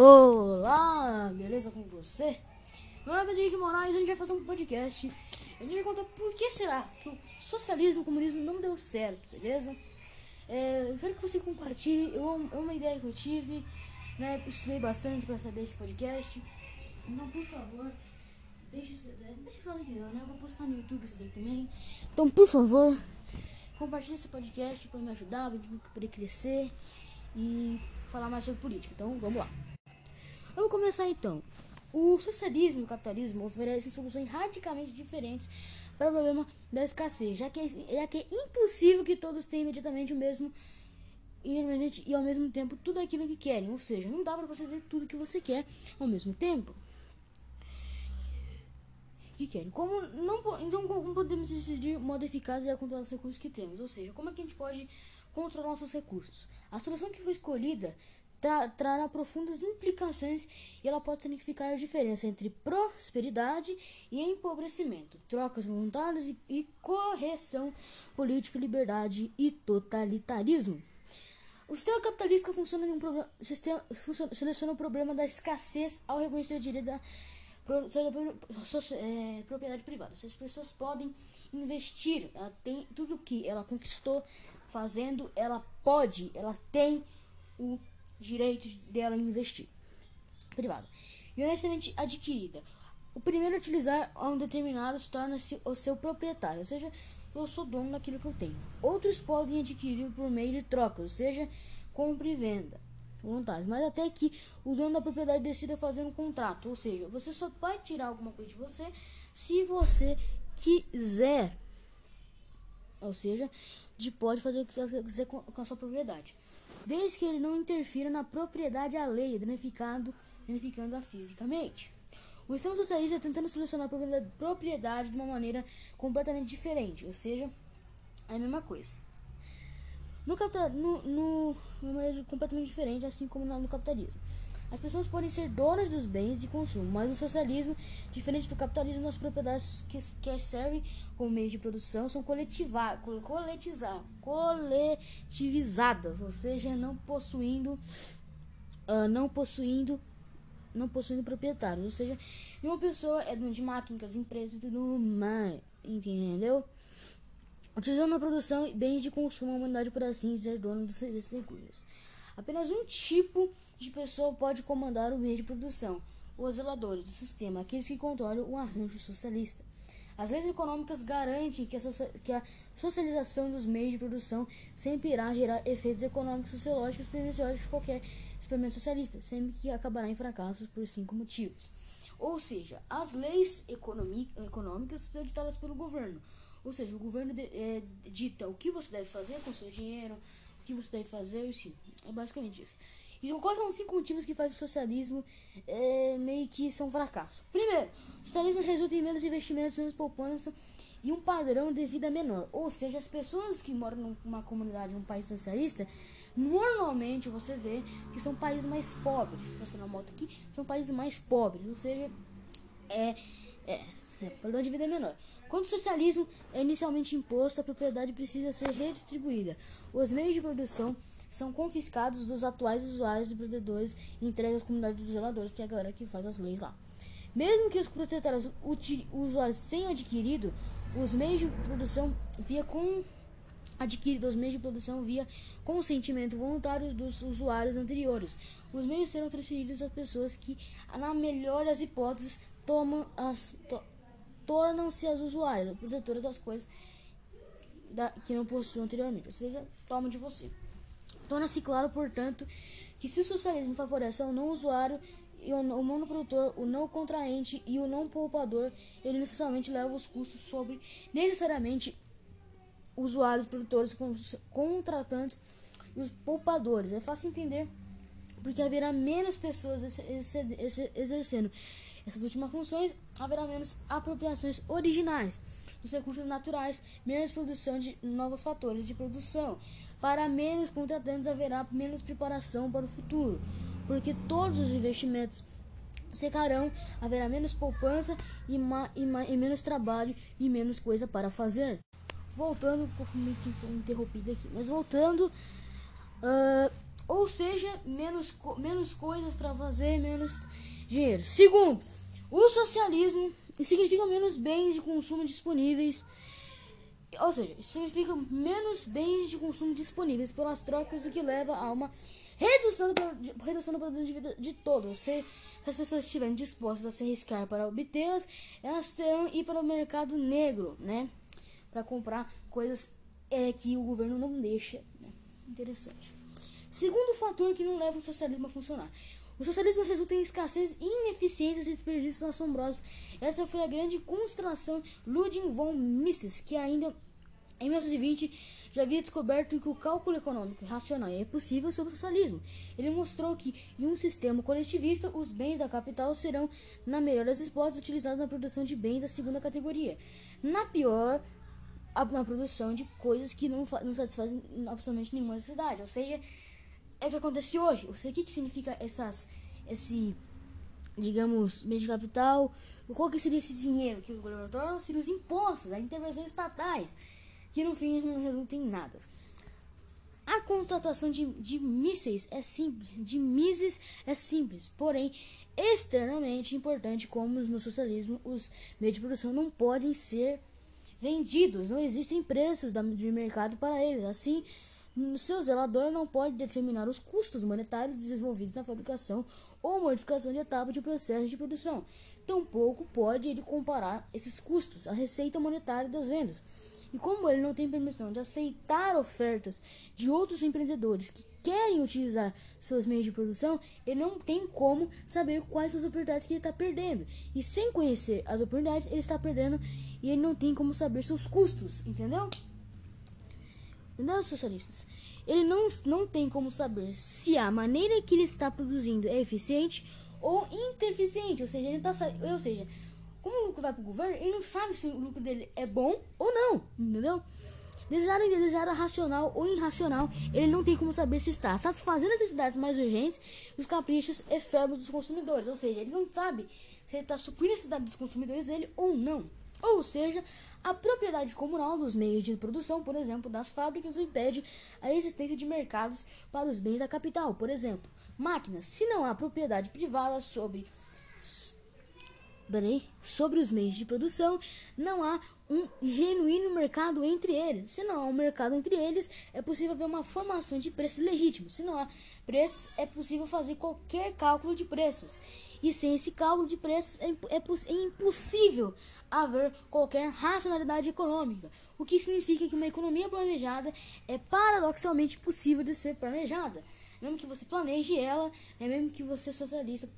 Olá, beleza com você? Meu nome é Henrique Moraes e a gente vai fazer um podcast. A gente vai contar por que será que o socialismo e o comunismo não deu certo, beleza? É, espero que você compartilhe. Eu, é uma ideia que eu tive, né? Estudei bastante para saber esse podcast. Então, por favor, deixe, deixe seu like, né? Eu vou postar no YouTube daí também. Então, por favor, compartilhe esse podcast para me ajudar, para poder crescer e falar mais sobre política. Então, vamos lá. Vamos começar então. O socialismo e o capitalismo oferecem soluções radicalmente diferentes para o problema da escassez, já que, é, já que é impossível que todos tenham imediatamente o mesmo e ao mesmo tempo tudo aquilo que querem. Ou seja, não dá para você ter tudo que você quer ao mesmo tempo. Que querem. Como não, então, como podemos decidir modo eficaz e controlar os recursos que temos? Ou seja, como é que a gente pode controlar nossos recursos? A solução que foi escolhida tra trará profundas implicações e ela pode significar a diferença entre prosperidade e empobrecimento, trocas voluntárias e, e correção política, liberdade e totalitarismo. O sistema capitalista funciona em um sistema, funciona, seleciona o problema da escassez ao reconhecer o direito da é, propriedade privada. Se as pessoas podem investir, ela tem tudo que ela conquistou fazendo, ela pode, ela tem o direitos dela em investir. Privado. E honestamente adquirida. O primeiro a utilizar um determinado torna-se o seu proprietário, ou seja, eu sou dono daquilo que eu tenho. Outros podem adquirir por meio de troca, ou seja, compra e venda voluntários. Mas até que o dono da propriedade decida fazer um contrato, ou seja, você só vai tirar alguma coisa de você se você quiser. Ou seja, de pode fazer o que você quiser com a sua propriedade desde que ele não interfira na propriedade alheia, danificando, danificando-a fisicamente. O Estado socialista tentando solucionar a propriedade de uma maneira completamente diferente, ou seja, é a mesma coisa. No, no, no, uma maneira completamente diferente, assim como no capitalismo. As pessoas podem ser donas dos bens de consumo, mas o socialismo, diferente do capitalismo, as propriedades que, que servem como meio de produção são coletivadas, coletivizadas, ou seja, não possuindo, uh, não possuindo, não possuindo proprietários, ou seja, uma pessoa é dona de máquinas, empresas e tudo mais, entendeu? Utilizando a produção bens de consumo, a humanidade por assim ser dona desses recursos. Apenas um tipo de pessoa pode comandar o meio de produção: os zeladores do sistema, aqueles que controlam o arranjo socialista. As leis econômicas garantem que a, que a socialização dos meios de produção sempre irá gerar efeitos econômicos, sociológicos e perniciosos de qualquer experimento socialista, sempre que acabará em fracassos por cinco motivos. Ou seja, as leis econômicas são ditadas pelo governo. Ou seja, o governo é, dita o que você deve fazer com seu dinheiro, que você deve fazer, sim. É basicamente isso. Então, quais são os cinco motivos que fazem o socialismo é, meio que são um fracasso? Primeiro, o socialismo resulta em menos investimentos, menos poupança e um padrão de vida menor. Ou seja, as pessoas que moram numa comunidade, num país socialista, normalmente você vê que são países mais pobres. Passando a moto aqui, são países mais pobres. Ou seja, é, é, é padrão de vida menor. Quando o socialismo é inicialmente imposto, a propriedade precisa ser redistribuída. Os meios de produção são confiscados dos atuais usuários de protetores e entregues às comunidades dos zeladores, que é a galera que faz as leis lá. Mesmo que os protetários usuários tenham adquirido os meios de produção via com adquirido os meios de produção via consentimento voluntário dos usuários anteriores. Os meios serão transferidos às pessoas que, na melhor das hipóteses, tomam as to, tornam-se as usuárias, protetoras das coisas da, que não possuem anteriormente, ou seja, tomam de você. Torna-se claro, portanto, que se o socialismo favorece o não usuário e o, o monoprodutor, o não contraente e o não poupador, ele necessariamente leva os custos sobre necessariamente usuários, produtores, contratantes e os poupadores. É fácil entender porque haverá menos pessoas exercendo essas últimas funções, haverá menos apropriações originais dos recursos naturais, menos produção de novos fatores de produção. Para menos contratantes haverá menos preparação para o futuro, porque todos os investimentos secarão, haverá menos poupança e, e, e menos trabalho e menos coisa para fazer. Voltando, meio que interrompido aqui, mas voltando, uh, Ou seja, menos, menos coisas para fazer, menos dinheiro. Segundo, o socialismo significa menos bens de consumo disponíveis. Ou seja, significa menos bens de consumo disponíveis pelas trocas, o que leva a uma redução do, redução do produto de vida de todos. Se as pessoas estiverem dispostas a se arriscar para obtê-las, elas terão ir para o mercado negro, né? Para comprar coisas é, que o governo não deixa. Né? Interessante. Segundo fator que não leva o socialismo a funcionar. O socialismo resulta em escassez, ineficiências e desperdícios assombrosos. Essa foi a grande constelação Ludwig von Mises, que ainda em 1920 já havia descoberto que o cálculo econômico racional é possível sobre o socialismo. Ele mostrou que, em um sistema coletivista, os bens da capital serão, na melhor das hipóteses, utilizados na produção de bens da segunda categoria. Na pior, na produção de coisas que não, não satisfazem absolutamente nenhuma necessidade. Ou seja, é o que acontece hoje. Eu sei o que, que significa essas, esse, digamos, meio de capital. Qual que seria esse dinheiro que o governo torna? Seriam os impostos, as intervenções estatais, que no fim não resultam em nada. A contratação de, de mísseis é simples, de mísseis é simples, porém externamente importante, como no socialismo, os meios de produção não podem ser vendidos, não existem preços de mercado para eles. Assim, seu zelador não pode determinar os custos monetários desenvolvidos na fabricação ou modificação de etapa de processo de produção. Tampouco pode ele comparar esses custos à receita monetária das vendas. E como ele não tem permissão de aceitar ofertas de outros empreendedores que querem utilizar seus meios de produção, ele não tem como saber quais as oportunidades que ele está perdendo. E sem conhecer as oportunidades, ele está perdendo e ele não tem como saber seus custos, entendeu? Não, socialistas. Ele não, não tem como saber se a maneira que ele está produzindo é eficiente ou ineficiente. Ou seja, ele tá, ou seja, como o lucro vai para o governo, ele não sabe se o lucro dele é bom ou não, entendeu? Desejado e desejado racional ou irracional, ele não tem como saber se está satisfazendo as necessidades mais urgentes e os caprichos efêmeros dos consumidores. Ou seja, ele não sabe se ele está suprindo a necessidade dos consumidores dele ou não. Ou seja, a propriedade comunal dos meios de produção, por exemplo, das fábricas, impede a existência de mercados para os bens da capital. Por exemplo, máquinas. Se não há propriedade privada sobre sobre os meios de produção, não há um genuíno mercado entre eles. Se não há um mercado entre eles, é possível haver uma formação de preços legítimos. Se não há preços, é possível fazer qualquer cálculo de preços. E sem esse cálculo de preços, é, é, é impossível haver qualquer racionalidade econômica, o que significa que uma economia planejada é paradoxalmente possível de ser planejada. Mesmo que você planeje ela, né, mesmo que você socialista,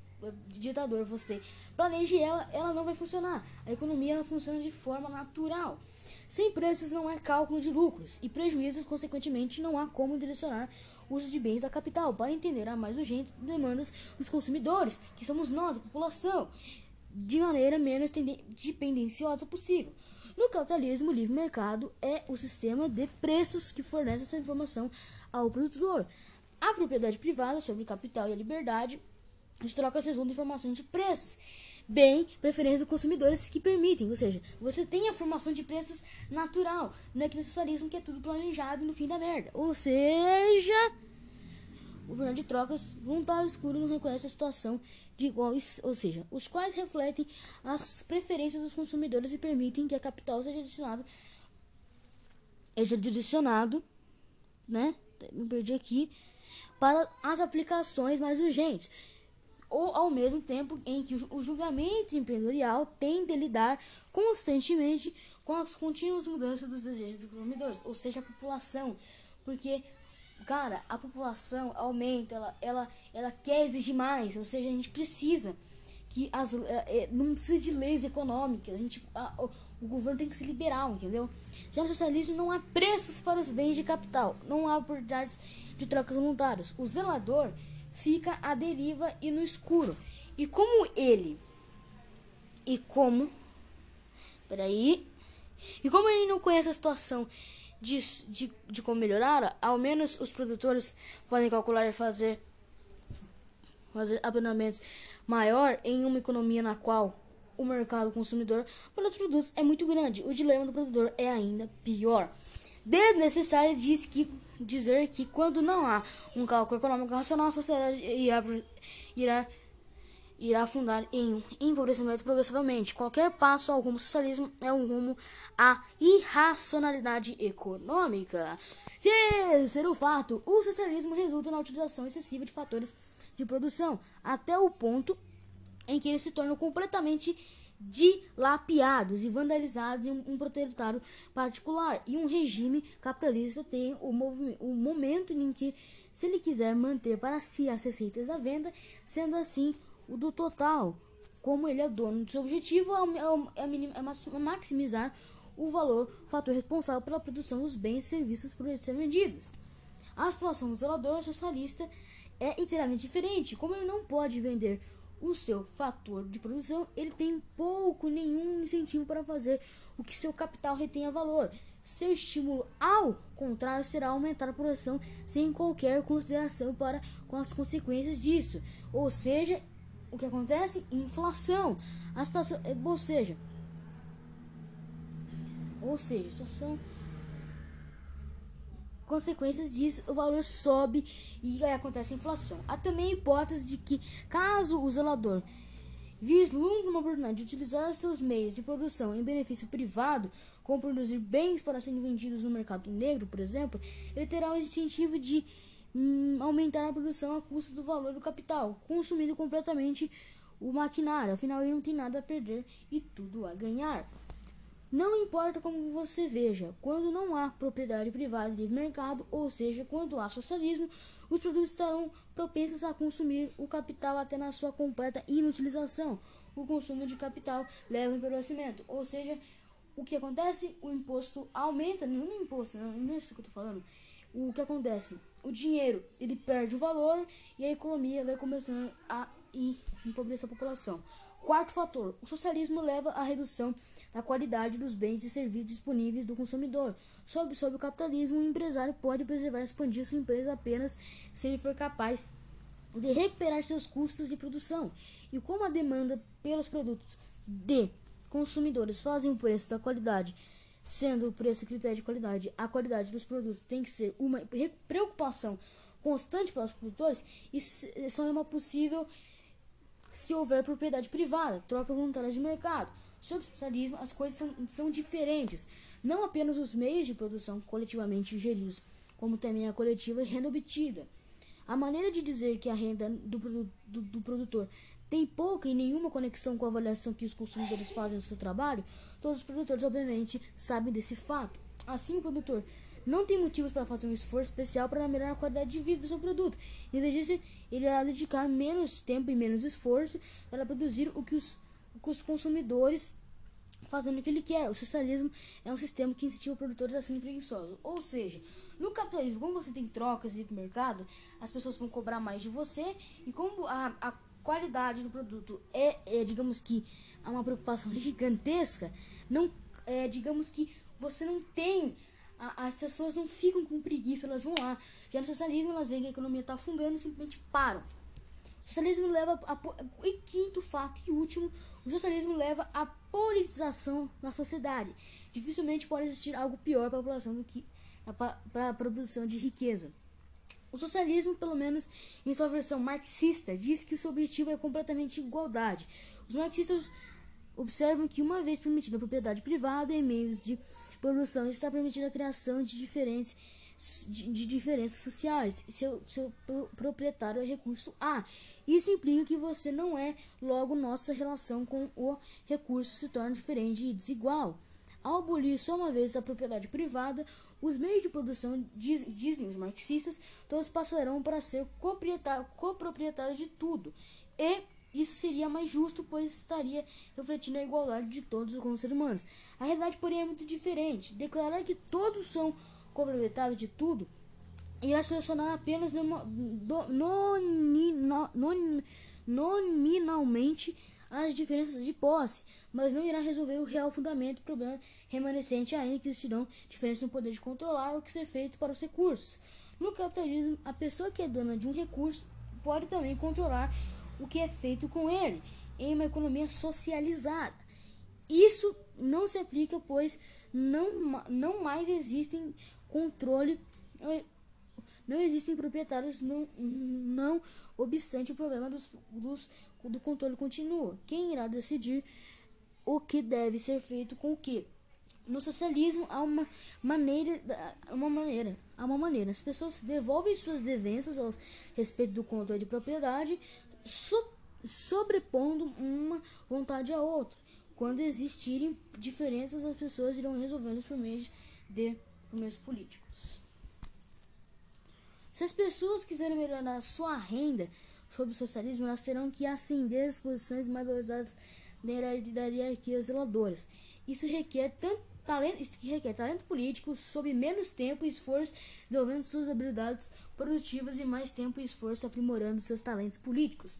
ditador, você planeje ela, ela não vai funcionar. A economia não funciona de forma natural. Sem preços não há cálculo de lucros e prejuízos, consequentemente, não há como direcionar o uso de bens da capital para entender a mais urgentes demandas dos consumidores, que somos nós, a população de maneira menos dependenciosa possível. No capitalismo, o livre mercado é o sistema de preços que fornece essa informação ao produtor. A propriedade privada sobre o capital e a liberdade de troca resultam informações de preços, bem preferência dos consumidores que permitem, ou seja, você tem a formação de preços natural, não é que no socialismo que é tudo planejado no fim da merda. Ou seja, o plano de trocas voluntário escuro não reconhece a situação de iguais, ou seja, os quais refletem as preferências dos consumidores e permitem que a capital seja direcionado seja direcionado, né? Me perdi aqui para as aplicações mais urgentes, ou ao mesmo tempo em que o julgamento empresarial tende a lidar constantemente com as contínuas mudanças dos desejos dos consumidores, ou seja, a população, porque cara, a população aumenta, ela, ela, ela quer exigir mais, ou seja, a gente precisa que as é, é não precisa de leis econômicas, a gente, a, o, governo tem que ser liberal, entendeu? Já no socialismo não há preços para os bens de capital, não há oportunidades de trocas voluntárias. O zelador fica à deriva e no escuro. E como ele e como peraí e como ele não conhece a situação de, de, de como melhorar, ao menos os produtores podem calcular e fazer, fazer abandonamentos maior em uma economia na qual o mercado consumidor para os produtos é muito grande. O dilema do produtor é ainda pior. Desnecessário diz que, dizer que quando não há um cálculo econômico racional, a sociedade irá, irá, irá afundar em um empobrecimento progressivamente. Qualquer passo ao rumo socialismo é um rumo à irracionalidade econômica. Terceiro fato, o socialismo resulta na utilização excessiva de fatores de produção, até o ponto em que eles se tornam completamente dilapiados e vandalizados em um proprietário particular. E um regime capitalista tem o, o momento em que, se ele quiser manter para si as receitas da venda, sendo assim o do total, como ele é dono do seu objetivo, é, é, é, é maximizar o valor, fator responsável pela produção dos bens e serviços por serem vendidos. A situação do zelador socialista é inteiramente diferente. Como ele não pode vender o seu fator de produção, ele tem pouco, nenhum incentivo para fazer o que seu capital retenha valor. Seu estímulo, ao contrário, será aumentar a produção sem qualquer consideração para com as consequências disso. Ou seja, o que acontece? Inflação. A situação, ou seja, ou seja, a situação consequências disso, o valor sobe e aí acontece a inflação. Há também a hipótese de que, caso o zelador vislumbre uma oportunidade de utilizar seus meios de produção em benefício privado, como produzir bens para serem vendidos no mercado negro, por exemplo, ele terá o incentivo de hum, aumentar a produção a custo do valor do capital, consumindo completamente o maquinário. Afinal, ele não tem nada a perder e tudo a ganhar. Não importa como você veja, quando não há propriedade privada de mercado, ou seja, quando há socialismo, os produtos estarão propensos a consumir o capital até na sua completa inutilização. O consumo de capital leva ao empobrecimento, ou seja, o que acontece? O imposto aumenta, não é imposto, não é isso que eu estou falando. O que acontece? O dinheiro ele perde o valor e a economia vai começando a empobrecer a população. Quarto fator: o socialismo leva à redução da qualidade dos bens e serviços disponíveis do consumidor. Sob, sob o capitalismo, o empresário pode preservar e expandir sua empresa apenas se ele for capaz de recuperar seus custos de produção. E como a demanda pelos produtos de consumidores fazem o preço da qualidade, sendo o preço critério de qualidade, a qualidade dos produtos tem que ser uma preocupação constante para os produtores, isso só é uma possível se houver propriedade privada, troca voluntária de mercado. Sob o socialismo, as coisas são, são diferentes. Não apenas os meios de produção coletivamente geridos, como também a coletiva e renda obtida. A maneira de dizer que a renda do, do, do produtor tem pouca e nenhuma conexão com a avaliação que os consumidores fazem do seu trabalho, todos os produtores, obviamente, sabem desse fato. Assim, o produtor não tem motivos para fazer um esforço especial para melhorar a qualidade de vida do seu produto. Em vez disso, ele irá dedicar menos tempo e menos esforço para produzir o que os com os consumidores fazendo o que ele quer. O socialismo é um sistema que incentiva produtores a serem preguiçosos. Ou seja, no capitalismo, como você tem trocas de mercado, as pessoas vão cobrar mais de você e como a, a qualidade do produto é, é, digamos que, há uma preocupação gigantesca, não é, digamos que você não tem a, as pessoas não ficam com preguiça, elas vão lá. Já no socialismo, elas veem que a economia está afundando e simplesmente param. O socialismo leva a, e quinto fato e último, o socialismo leva à politização da sociedade. Dificilmente pode existir algo pior para a população do que para a produção de riqueza. O socialismo, pelo menos em sua versão marxista, diz que o seu objetivo é completamente igualdade. Os marxistas observam que, uma vez permitida a propriedade privada em meios de produção, está permitida a criação de diferentes de, de diferenças sociais. Seu, seu proprietário é recurso A isso implica que você não é, logo nossa relação com o recurso se torna diferente e desigual. Ao abolir só uma vez a propriedade privada, os meios de produção, diz, dizem os marxistas, todos passarão para ser coproprietários de tudo. E isso seria mais justo, pois estaria refletindo a igualdade de todos os seres humanos. A realidade, porém, é muito diferente. Declarar que todos são coproprietários de tudo irá selecionar apenas nominalmente as diferenças de posse, mas não irá resolver o real fundamento do problema remanescente ainda que existirão diferenças no poder de controlar o que ser feito para os recursos. No capitalismo, a pessoa que é dona de um recurso pode também controlar o que é feito com ele em uma economia socializada. Isso não se aplica, pois não, não mais existem controle, eh, não existem proprietários, não, não obstante o problema dos, dos, do controle continua. Quem irá decidir o que deve ser feito com o que? No socialismo há uma maneira, uma maneira, há uma maneira. As pessoas devolvem suas devenças ao respeito do controle de propriedade, so, sobrepondo uma vontade à outra. Quando existirem diferenças, as pessoas irão resolvê-las por meio de meios políticos. Se as pessoas quiserem melhorar sua renda sobre o socialismo, elas terão que ascender as posições mais valorizadas da hierarquia zeladora. Isso requer tanto talento, isso requer talento político sob menos tempo e esforço, desenvolvendo suas habilidades produtivas e mais tempo e esforço aprimorando seus talentos políticos.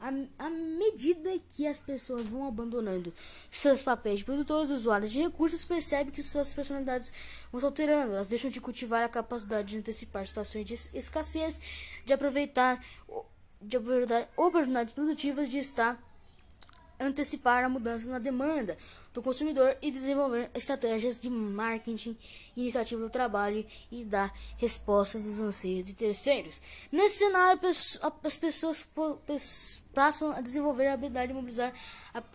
À, medida que as pessoas vão abandonando seus papéis de produtores, usuários de recursos, percebem que suas personalidades vão se alterando. Elas deixam de cultivar a capacidade de antecipar situações de escassez, de aproveitar, de aproveitar oportunidades produtivas, de estar antecipar a mudança na demanda do consumidor e desenvolver estratégias de marketing, iniciativa do trabalho e dar resposta dos anseios de terceiros. Nesse cenário, as pessoas passam a desenvolver a habilidade de mobilizar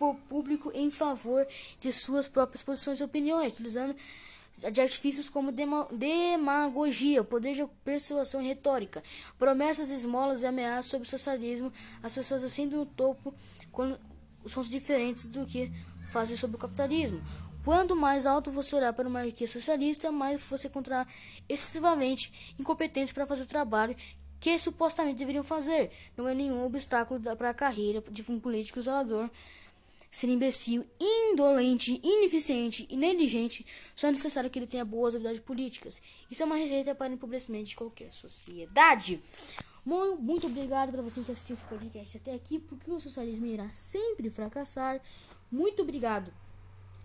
o público em favor de suas próprias posições e opiniões, utilizando de artifícios como demagogia, poder de persuasão e retórica, promessas, esmolas e ameaças sobre o socialismo, as pessoas ascendem no topo quando são diferentes do que fazem sobre o capitalismo. Quanto mais alto você olhar para uma hierarquia socialista, mais você encontrará excessivamente incompetentes para fazer o trabalho que supostamente deveriam fazer. Não é nenhum obstáculo para a carreira de um político isolador ser imbecil, indolente, ineficiente e negligente, só é necessário que ele tenha boas habilidades políticas. Isso é uma receita para empobrecimento de qualquer sociedade. Muito obrigado para você que assistiu esse podcast até aqui, porque o socialismo irá sempre fracassar. Muito obrigado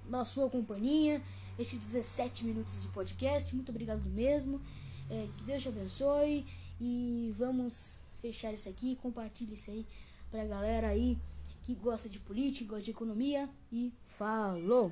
pela sua companhia, estes 17 minutos de podcast. Muito obrigado mesmo. É, que Deus te abençoe. E vamos fechar isso aqui. Compartilhe isso aí pra galera aí que gosta de política, gosta de economia. E falou!